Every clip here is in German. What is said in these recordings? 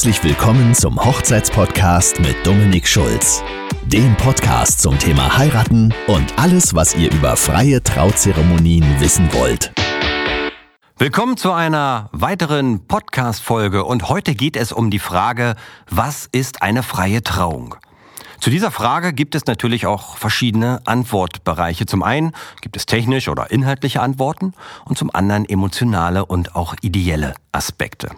Herzlich willkommen zum Hochzeitspodcast mit Dominik Schulz. Dem Podcast zum Thema Heiraten und alles, was ihr über freie Trauzeremonien wissen wollt. Willkommen zu einer weiteren Podcast-Folge und heute geht es um die Frage, was ist eine freie Trauung? Zu dieser Frage gibt es natürlich auch verschiedene Antwortbereiche. Zum einen gibt es technische oder inhaltliche Antworten und zum anderen emotionale und auch ideelle Aspekte.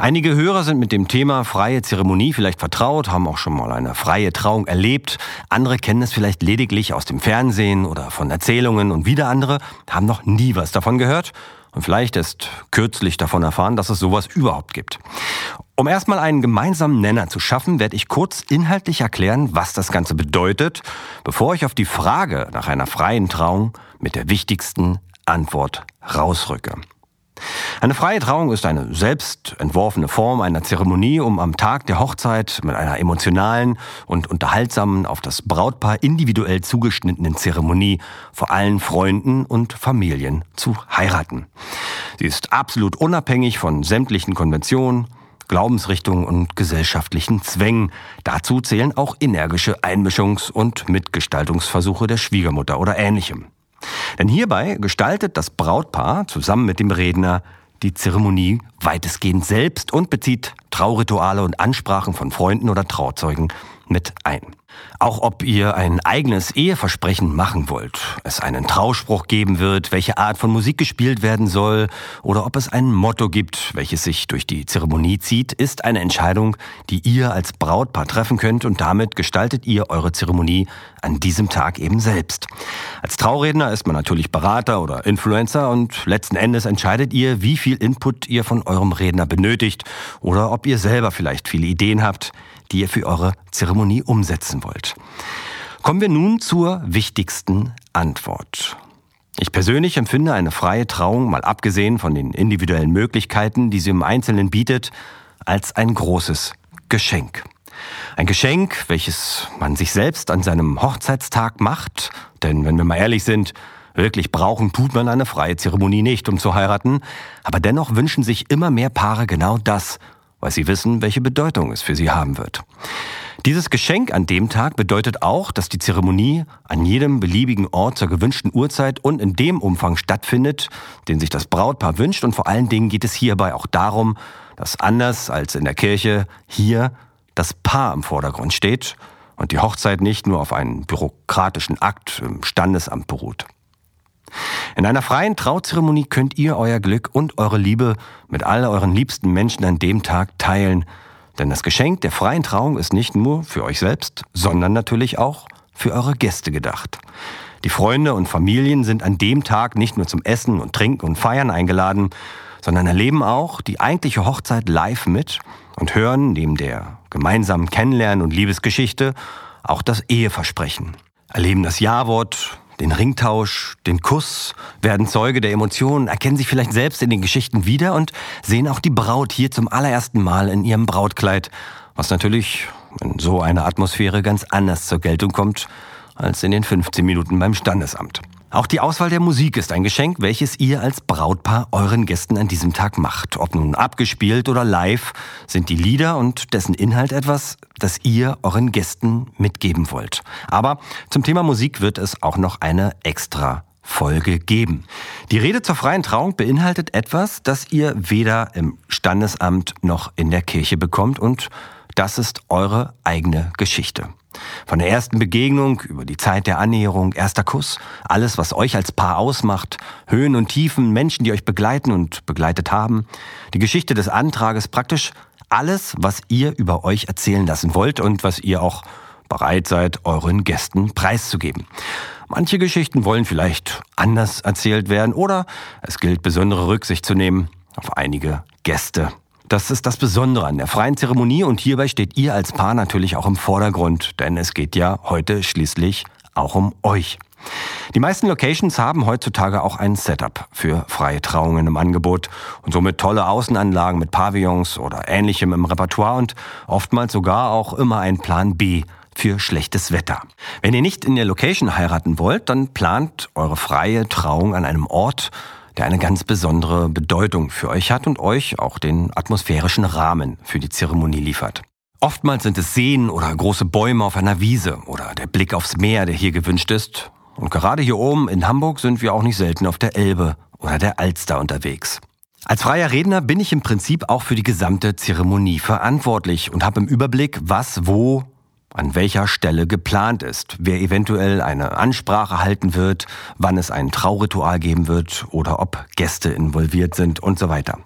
Einige Hörer sind mit dem Thema freie Zeremonie vielleicht vertraut, haben auch schon mal eine freie Trauung erlebt. Andere kennen es vielleicht lediglich aus dem Fernsehen oder von Erzählungen und wieder andere haben noch nie was davon gehört und vielleicht erst kürzlich davon erfahren, dass es sowas überhaupt gibt. Um erstmal einen gemeinsamen Nenner zu schaffen, werde ich kurz inhaltlich erklären, was das Ganze bedeutet, bevor ich auf die Frage nach einer freien Trauung mit der wichtigsten Antwort rausrücke. Eine freie Trauung ist eine selbst entworfene Form einer Zeremonie, um am Tag der Hochzeit mit einer emotionalen und unterhaltsamen, auf das Brautpaar individuell zugeschnittenen Zeremonie vor allen Freunden und Familien zu heiraten. Sie ist absolut unabhängig von sämtlichen Konventionen, Glaubensrichtungen und gesellschaftlichen Zwängen. Dazu zählen auch energische Einmischungs- und Mitgestaltungsversuche der Schwiegermutter oder ähnlichem. Denn hierbei gestaltet das Brautpaar zusammen mit dem Redner die Zeremonie weitestgehend selbst und bezieht Traurituale und Ansprachen von Freunden oder Trauzeugen mit ein. Auch ob ihr ein eigenes Eheversprechen machen wollt, es einen Trauspruch geben wird, welche Art von Musik gespielt werden soll oder ob es ein Motto gibt, welches sich durch die Zeremonie zieht, ist eine Entscheidung, die ihr als Brautpaar treffen könnt und damit gestaltet ihr eure Zeremonie an diesem Tag eben selbst. Als Trauredner ist man natürlich Berater oder Influencer und letzten Endes entscheidet ihr, wie viel Input ihr von eurem Redner benötigt oder ob ihr selber vielleicht viele Ideen habt, die ihr für eure Zeremonie umsetzen wollt. Kommen wir nun zur wichtigsten Antwort. Ich persönlich empfinde eine freie Trauung, mal abgesehen von den individuellen Möglichkeiten, die sie im Einzelnen bietet, als ein großes Geschenk. Ein Geschenk, welches man sich selbst an seinem Hochzeitstag macht, denn wenn wir mal ehrlich sind, wirklich brauchen tut man eine freie Zeremonie nicht, um zu heiraten, aber dennoch wünschen sich immer mehr Paare genau das, weil sie wissen, welche Bedeutung es für sie haben wird. Dieses Geschenk an dem Tag bedeutet auch, dass die Zeremonie an jedem beliebigen Ort zur gewünschten Uhrzeit und in dem Umfang stattfindet, den sich das Brautpaar wünscht. Und vor allen Dingen geht es hierbei auch darum, dass anders als in der Kirche hier das Paar im Vordergrund steht und die Hochzeit nicht nur auf einen bürokratischen Akt im Standesamt beruht. In einer freien Trauzeremonie könnt ihr euer Glück und eure Liebe mit all euren liebsten Menschen an dem Tag teilen. Denn das Geschenk der freien Trauung ist nicht nur für euch selbst, sondern natürlich auch für eure Gäste gedacht. Die Freunde und Familien sind an dem Tag nicht nur zum Essen und Trinken und Feiern eingeladen, sondern erleben auch die eigentliche Hochzeit live mit und hören neben der gemeinsamen Kennenlernen und Liebesgeschichte auch das Eheversprechen. Erleben das Ja-Wort, den Ringtausch, den Kuss, werden Zeuge der Emotionen, erkennen sich vielleicht selbst in den Geschichten wieder und sehen auch die Braut hier zum allerersten Mal in ihrem Brautkleid, was natürlich in so einer Atmosphäre ganz anders zur Geltung kommt als in den 15 Minuten beim Standesamt. Auch die Auswahl der Musik ist ein Geschenk, welches ihr als Brautpaar euren Gästen an diesem Tag macht. Ob nun abgespielt oder live, sind die Lieder und dessen Inhalt etwas, das ihr euren Gästen mitgeben wollt. Aber zum Thema Musik wird es auch noch eine extra Folge geben. Die Rede zur freien Trauung beinhaltet etwas, das ihr weder im Standesamt noch in der Kirche bekommt und das ist eure eigene Geschichte. Von der ersten Begegnung über die Zeit der Annäherung, erster Kuss, alles, was euch als Paar ausmacht, Höhen und Tiefen, Menschen, die euch begleiten und begleitet haben, die Geschichte des Antrages, praktisch alles, was ihr über euch erzählen lassen wollt und was ihr auch bereit seid, euren Gästen preiszugeben. Manche Geschichten wollen vielleicht anders erzählt werden oder es gilt besondere Rücksicht zu nehmen auf einige Gäste das ist das Besondere an der freien Zeremonie und hierbei steht ihr als Paar natürlich auch im Vordergrund, denn es geht ja heute schließlich auch um euch. Die meisten Locations haben heutzutage auch ein Setup für freie Trauungen im Angebot und somit tolle Außenanlagen mit Pavillons oder ähnlichem im Repertoire und oftmals sogar auch immer ein Plan B für schlechtes Wetter. Wenn ihr nicht in der Location heiraten wollt, dann plant eure freie Trauung an einem Ort, der eine ganz besondere Bedeutung für euch hat und euch auch den atmosphärischen Rahmen für die Zeremonie liefert. Oftmals sind es Seen oder große Bäume auf einer Wiese oder der Blick aufs Meer, der hier gewünscht ist. Und gerade hier oben in Hamburg sind wir auch nicht selten auf der Elbe oder der Alster unterwegs. Als freier Redner bin ich im Prinzip auch für die gesamte Zeremonie verantwortlich und habe im Überblick, was wo an welcher Stelle geplant ist, wer eventuell eine Ansprache halten wird, wann es ein Trauritual geben wird oder ob Gäste involviert sind und so weiter.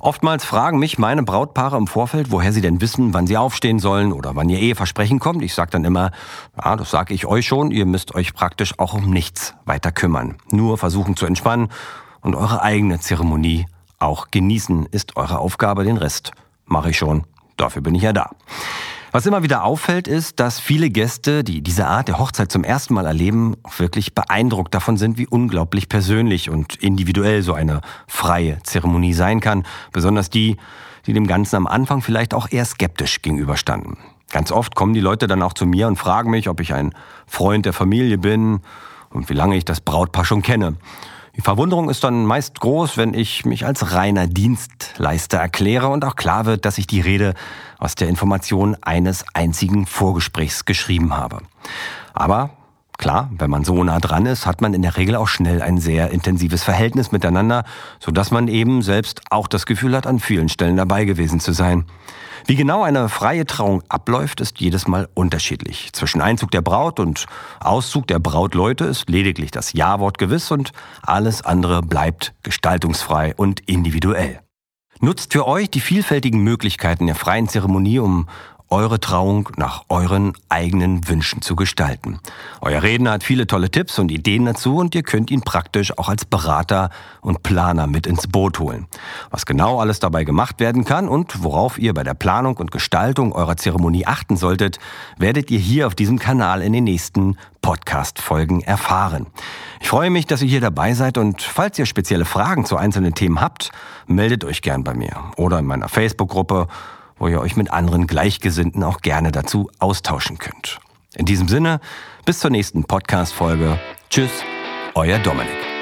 Oftmals fragen mich meine Brautpaare im Vorfeld, woher sie denn wissen, wann sie aufstehen sollen oder wann ihr Eheversprechen kommt. Ich sage dann immer, ja, das sage ich euch schon, ihr müsst euch praktisch auch um nichts weiter kümmern. Nur versuchen zu entspannen und eure eigene Zeremonie auch genießen ist eure Aufgabe. Den Rest mache ich schon. Dafür bin ich ja da. Was immer wieder auffällt, ist, dass viele Gäste, die diese Art der Hochzeit zum ersten Mal erleben, wirklich beeindruckt davon sind, wie unglaublich persönlich und individuell so eine freie Zeremonie sein kann. Besonders die, die dem Ganzen am Anfang vielleicht auch eher skeptisch gegenüberstanden. Ganz oft kommen die Leute dann auch zu mir und fragen mich, ob ich ein Freund der Familie bin und wie lange ich das Brautpaar schon kenne. Die Verwunderung ist dann meist groß, wenn ich mich als reiner Dienstleister erkläre und auch klar wird, dass ich die Rede aus der Information eines einzigen Vorgesprächs geschrieben habe. Aber Klar, wenn man so nah dran ist, hat man in der Regel auch schnell ein sehr intensives Verhältnis miteinander, so dass man eben selbst auch das Gefühl hat, an vielen Stellen dabei gewesen zu sein. Wie genau eine freie Trauung abläuft, ist jedes Mal unterschiedlich. Zwischen Einzug der Braut und Auszug der Brautleute ist lediglich das Ja-Wort gewiss und alles andere bleibt gestaltungsfrei und individuell. Nutzt für euch die vielfältigen Möglichkeiten der freien Zeremonie, um eure Trauung nach euren eigenen Wünschen zu gestalten. Euer Redner hat viele tolle Tipps und Ideen dazu und ihr könnt ihn praktisch auch als Berater und Planer mit ins Boot holen. Was genau alles dabei gemacht werden kann und worauf ihr bei der Planung und Gestaltung eurer Zeremonie achten solltet, werdet ihr hier auf diesem Kanal in den nächsten Podcast-Folgen erfahren. Ich freue mich, dass ihr hier dabei seid und falls ihr spezielle Fragen zu einzelnen Themen habt, meldet euch gern bei mir oder in meiner Facebook-Gruppe wo ihr euch mit anderen Gleichgesinnten auch gerne dazu austauschen könnt. In diesem Sinne, bis zur nächsten Podcast-Folge. Tschüss, euer Dominik.